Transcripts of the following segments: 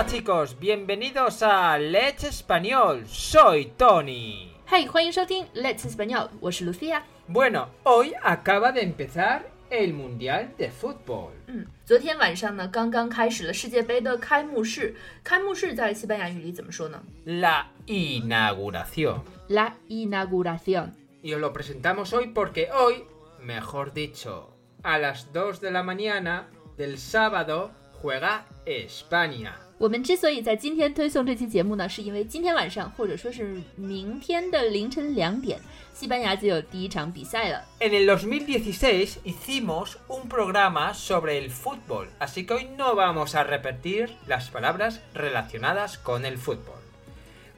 Hola chicos, bienvenidos a Let's Español. Soy Tony. Hey, 欢迎收听 Let's Español，我是 Lucia。 Bueno, hoy acaba de empezar el Mundial de Fútbol. 嗯，昨天晚上呢，刚刚开始了世界杯的开幕式。开幕式在西班牙语里怎么说呢 La inauguración. ？La inauguración。 Y os lo presentamos hoy porque hoy, mejor dicho, a las 2 de la mañana del sábado juega España. 我们之所以在今天推送这期节目呢，是因为今天晚上或者说是明天的凌晨两点，西班牙就有第一场比赛了。 En el 2016 hicimos un programa sobre el fútbol, así que hoy no vamos a repetir las palabras relacionadas con el fútbol.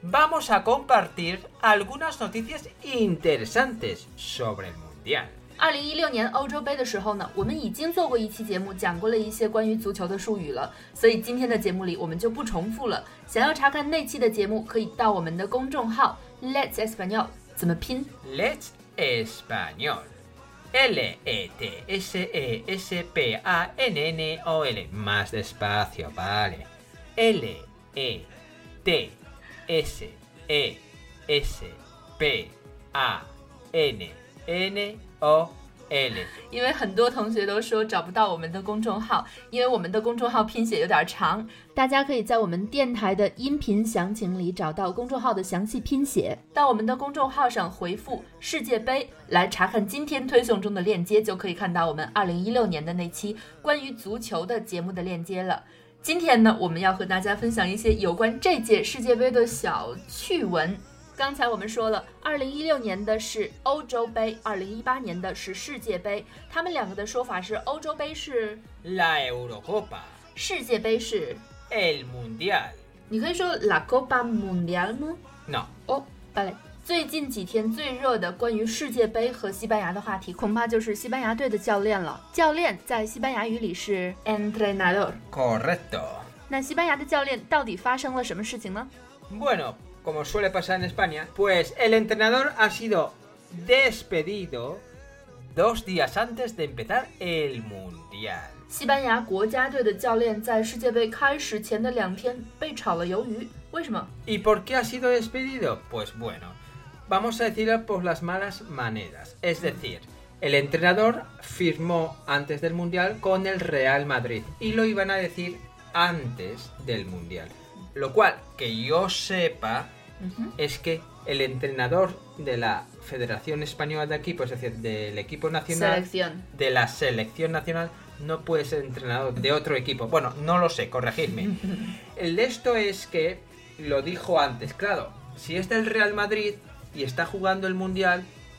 Vamos a compartir algunas noticias interesantes sobre el Mundial. 二零一六年欧洲杯的时候呢，我们已经做过一期节目，讲过了一些关于足球的术语了，所以今天的节目里我们就不重复了。想要查看那期的节目，可以到我们的公众号 Let's Español 怎么拼 Let's Español. L-E-T-S-E-S-P-A-N-N-O-L. Más despacio, vale. L-E-T-S-E-S-P-A-N-N-O-L. 因为很多同学都说找不到我们的公众号，因为我们的公众号拼写有点长，大家可以在我们电台的音频详情里找到公众号的详细拼写。到我们的公众号上回复“世界杯”来查看今天推送中的链接，就可以看到我们二零一六年的那期关于足球的节目的链接了。今天呢，我们要和大家分享一些有关这届世界杯的小趣闻。刚才我们说了，二零一六年的是欧洲杯，二零一八年的是世界杯。他们两个的说法是：欧洲杯是 La Eurocopa. 世界杯是，El Mundial. 你可以说 La Copa Mundial 吗？No. 哦，拜嘞。最近几天最热的关于世界杯和西班牙的话题，恐怕就是西班牙队的教练了。教练在西班牙语里是 entrenador。Correcto. 那西班牙的教练到底发生了什么事情呢？Bueno, como suele pasar en España, pues el entrenador ha sido despedido dos días antes de empezar el Mundial. 西班牙国家队的教练在世界杯开始前的两天被炒了鱿鱼，为什么？ ¿Y por qué ha sido despedido? Pues bueno, vamos a decirlo por las malas maneras. Es decir, el entrenador firmó antes del Mundial con el Real Madrid y lo iban a decir antes del Mundial. Lo cual, que yo sepa, es que el entrenador de la Federación Española de Equipos, es decir, del equipo nacional, selección。de la selección nacional, no puede ser entrenador de otro equipo. Bueno, no lo sé, corregidme. El de esto es que lo dijo antes, claro, si es del Real Madrid y está jugando el Mundial,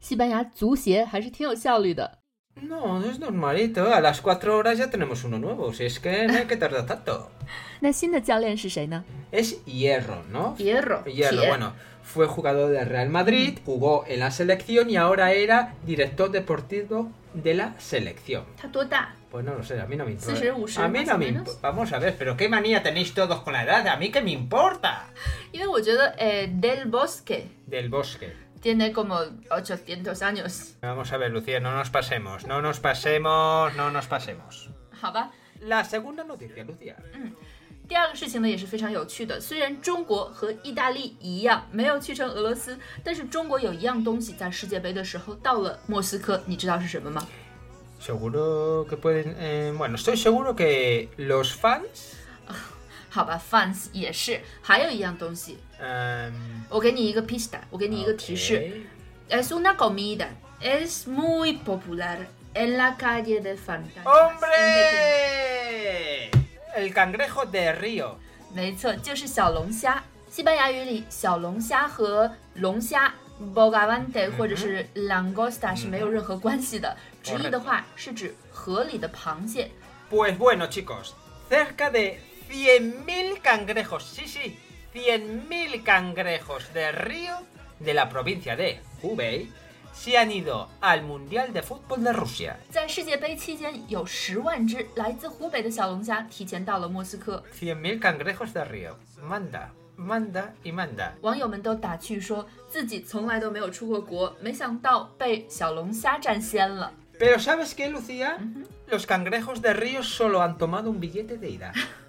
西班牙足协还是挺有效率的。 No, es normalito. A las 4 horas ya tenemos uno nuevo. Si es que no hay que tardar tanto. 那新的教练是谁呢 Es Hierro, ¿no? Hierro. Hierro, bueno. Fue jugador del Real Madrid, jugó en la selección y ahora era director deportivo de la selección. 他多大？ Pues no lo sé, a mí no me importa. 40, 50 a mí más no o me menos. importa. Vamos a ver, pero qué manía tenéis todos con la edad. A mí qué me importa. 因为我觉得，诶，Del Bosque Del bosque. tiene como 800 años， Vamos a ver, Lucía, no nos pasemos. No nos pasemos, no nos pasemos. 好吧。 La segunda noticia, Lucía. 第二个事情呢也是非常有趣的，虽然中国和意大利一样没有去成俄罗斯，但是中国有一样东西在世界杯的时候到了莫斯科，你知道是什么吗？ Seguro que pueden... eh, bueno, estoy seguro que los fans... 好吧，fans 也是，还有一样东西， em, 我给你一个 pista，我给你一个提示 ok. ，es una comida, es muy popular en la calle de Fantasmas。 ¡Hombre! El cangrejo de Río. 没错，就是小龙虾。西班牙语里，小龙虾和龙虾 bogavante 或者是 langosta 是没有任何关系的，直译的话是指河里的螃蟹。 Pues bueno, chicos, cerca de 100.000 cangrejos, sí, sí, 100.000 cangrejos de río de la provincia de Hubei se han ido al Mundial de Fútbol de Rusia. 在世界杯期间，有十万只来自湖北的小龙虾提前到了莫斯科。 100.000 cangrejos de río. Manda, manda y manda. 网友们都打趣说自己从来都没有出过国，没想到被小龙虾占先了。 Pero ¿sabes qué, Lucía? Los cangrejos de río solo han tomado un billete de ida,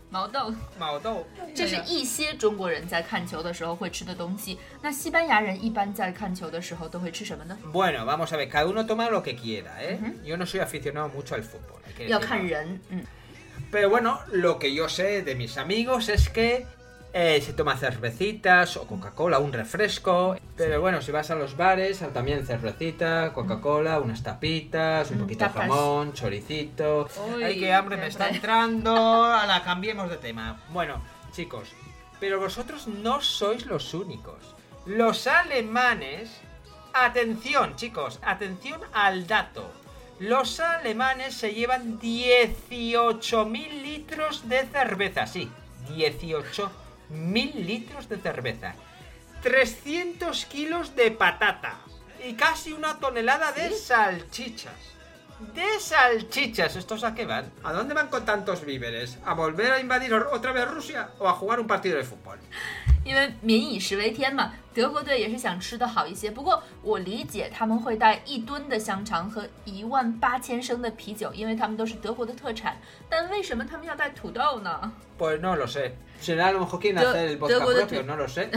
毛豆，Maodou. 这是一些中国人在看球的时候会吃的东西。那西班牙人一般在看球的时候都会吃什么呢？Bueno, vamos a ver, cada uno toma lo que quiera, ¿eh? Yo no soy aficionado mucho al fútbol. 要看人，嗯，Pero bueno, lo que yo sé de mis amigos es que eh, se toma cervecitas o Coca-Cola, un refresco. Pero bueno, si vas a los bares, también cervecita, Coca-Cola, unas tapitas, un poquito de jamón, choricito. Uy, Ay, qué hambre me está entrando. A la cambiemos de tema. Bueno, chicos, pero vosotros no sois los únicos. Los alemanes... Atención, chicos, atención al dato. Los alemanes se llevan 18.000 litros de cerveza, sí, 18.000 litros de cerveza, 300 kilos de patata y casi una tonelada de salchichas. De salchichas, ¿estos a qué van? ¿A dónde van con tantos víveres? ¿A volver a invadir otra vez Rusia o a jugar un partido de fútbol? 因为民以食为天嘛，德国队也是想吃的好一些。不过我理解他们会带一吨的香肠和一万八千升的啤酒，因为他们都是德国的特产。但为什么他们要带土豆呢 algo de propio, no lo sé.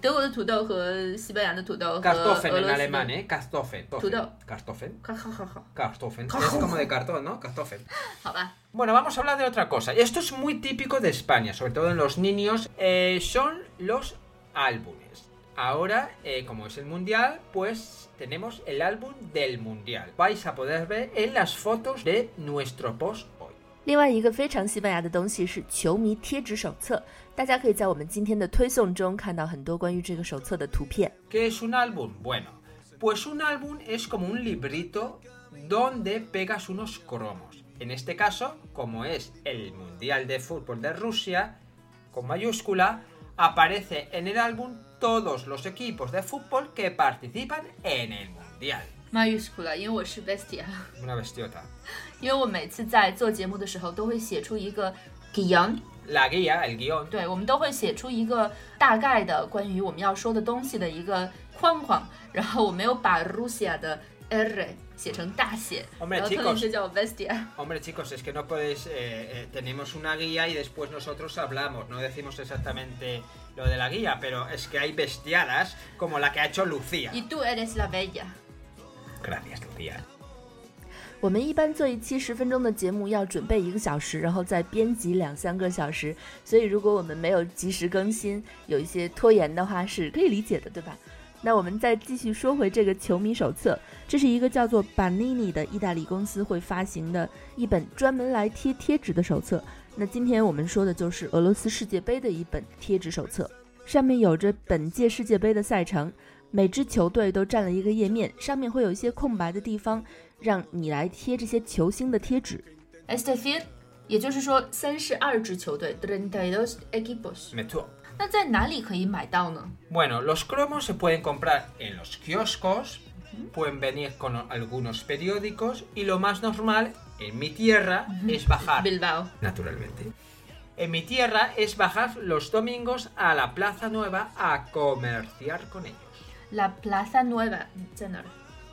德国的土豆和西班牙的土豆和俄罗斯 alemán, 的 ¿eh? Kartoffeln. Tudor. Kartoffeln. 好好好好，Kartoffeln. Es como de cartón, ¿no? Kartoffeln. 好吧。Bueno, vamos a hablar de otra cosa. Y esto es muy típico de España, sobre todo en los niños. eh, son los álbumes. Ahora, eh, como es el mundial, pues tenemos el álbum del mundial. Vais a poder ver en las fotos de nuestro post hoy. 另外一个非常西班牙的东西是球迷贴纸手册，大家可以在我们今天的推送中看到很多关于这个手册的图片。 ¿Qué es un álbum? Bueno, pues un álbum es como un librito donde pegas unos cromos. En este caso, como es el Mundial de Fútbol de Rusia, con mayúscula, aparece en el álbum todos los equipos de fútbol que participan en el Mundial. mayúscula，因为我是 bestia， Una bestiota. 因为我每次在做节目的时候都会写出一个 guion， La guía, el guión, 对，我们都会写出一个大概的关于我们要说的东西的一个框框，然后我没有把 Rusia 的 R 写成大写，Hombre, 然后特地就叫我 bestia。Hombre, chicos, es que no podéis. eh, eh, tenemos una guía y después nosotros hablamos. No decimos exactamente lo de la guía, pero es que hay bestiadas como la que ha hecho Lucía. y tú eres la bella。Gracias, Lucía. 我们一般做一期十分钟的节目要准备一个小时，然后再编辑两三个小时，所以如果我们没有及时更新，有一些拖延的话是可以理解的，对吧？那我们再继续说回这个球迷手册，这是一个叫做 Banini 的意大利公司会发行的一本专门来贴贴纸的手册。那今天我们说的就是俄罗斯世界杯的一本贴纸手册，上面有着本届世界杯的赛程，每支球队都占了一个页面，上面会有一些空白的地方，让你来贴这些球星的贴纸。Estefan，也就是说三十二支球队 treinta y dos equipos。Me tú. 那在哪里可以买到呢？ Bueno, los cromos se pueden comprar en los kioscos, pueden venir con algunos periódicos y lo más normal en mi tierra es bajar. Bilbao。 Naturalmente. En mi tierra es bajar los domingos a la Plaza Nueva a comerciar con ellos. La Plaza Nueva 在哪儿？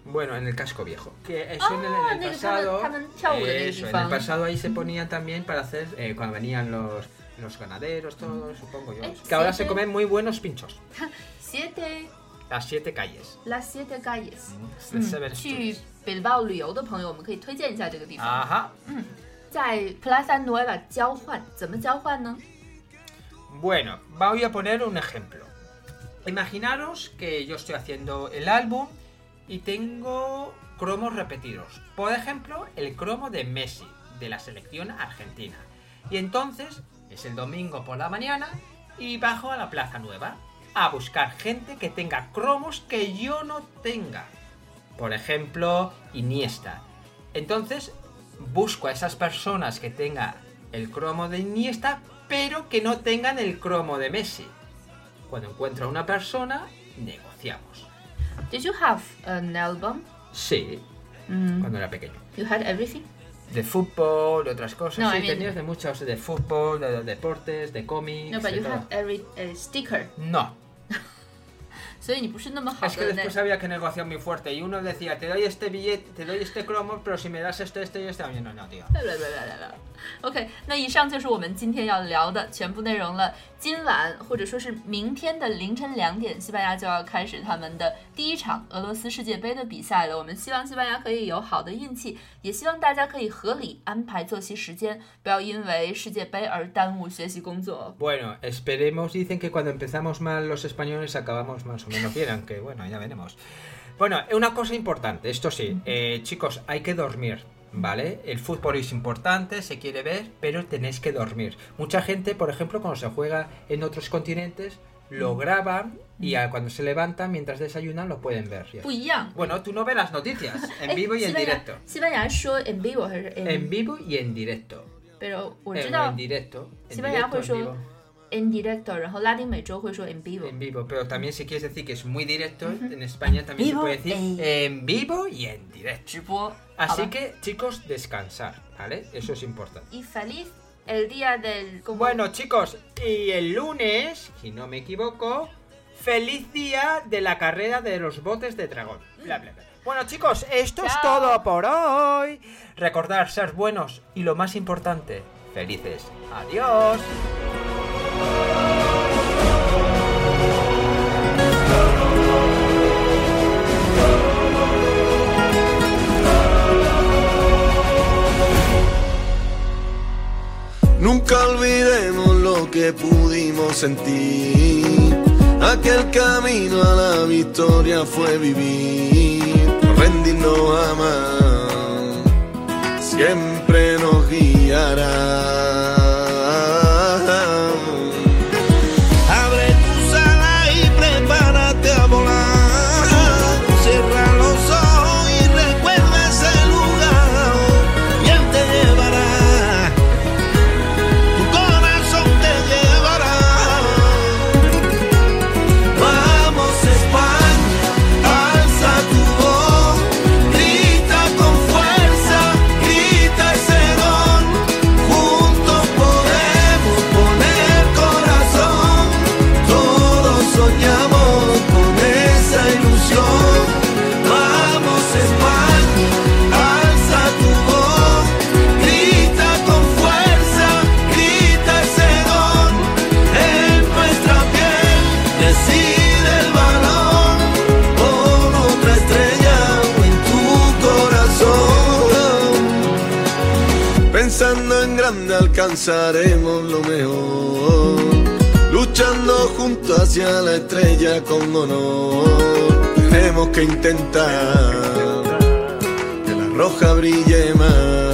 Bueno, en el casco viejo. Que eso en el, en el Ah, 那个他们 pasado. 他们跳舞的那个 eso, 地 en el 方。 pasado ahí se ponía también para hacer. eh, cuando venían los, los ganaderos, todos, supongo yo. Eh, Que ahora sí, se sí. comen muy buenos pinchos. Siete Las siete calles. las siete calles。 The 嗯 seven 去 streets. Bilbao 旅游的朋友，我们可以推荐一下这个地方。 Ajá. 在 Plaza Nueva 交换，怎么交换呢？ Bueno, voy a poner un ejemplo. Imaginaros que yo estoy haciendo el álbum y tengo cromos repetidos. Por ejemplo, el cromo de Messi, de la selección argentina. Y entonces, es el domingo por la mañana y bajo a la Plaza Nueva a buscar gente que tenga cromos que yo no tenga. Por ejemplo, Iniesta. Entonces, busco a esas personas que tengan el cromo de Iniesta, pero que no tengan el cromo de Messi. Cuando encuentro a una persona, negociamos. Did you have an album? Sí, Mm. cuando era pequeño. You had everything? De fútbol, de otras cosas. No, sí, I mean- tenías de muchos, de fútbol, de, de deportes, de cómics. No, but de you todo. had every uh, sticker. No, 所以你不是那么好 es que 的那 después había que negociar muy fuerte y uno decía, te doy este billete, te doy este cromo, pero si me das esto, esto y este, a mí no, no, tío. OK，那以上就是我们今天要聊的全部内容了。今晚或者说是明天的凌晨两点，西班牙就要开始他们的第一场俄罗斯世界杯的比赛了。我们希望西班牙可以有好的运气，也希望大家可以合理安排作息时间，不要因为世界杯而耽误学习工作。Bueno, esperemos, dicen que cuando empezamos mal los españoles acabamos más o menos no quieran, que bueno, ya veremos. Bueno, una cosa importante, esto sí, eh, chicos, hay que dormir. ¿Vale? El fútbol es importante, se quiere ver, pero tenéis que dormir. Mucha gente, por ejemplo, cuando se juega en otros continentes, lo graban y a, cuando se levantan, mientras desayunan, lo pueden ver. Bueno, tú no ves las noticias, en vivo y en directo. en vivo, en vivo y en directo. Pero, eh, en directo. En directo en vivo en directo，然后拉丁美洲会说 en vivo。 En vivo, pero también si quieres decir que es muy directo, en España también Vivo se puede decir e- en vivo y en directo. 直播。 Así 好吧 que, chicos, descansar, ¿vale? Eso es importante. y feliz el día del como- Bueno, chicos, y el lunes, si no me equivoco, feliz día de la carrera de los botes de dragón. Bla, bla, bla. Bueno, chicos, esto es Chao. todo por hoy. Recordar ser buenos y lo más importante, felices. Adiós. Nunca olvidemos lo que pudimos sentir. Aquel camino a la victoria fue vivir, no rendirnos jamás. Siempre nos guiará. Alcanzaremos lo mejor. Luchando junto hacia la estrella con honor. Tenemos que intentar que la roja brille más.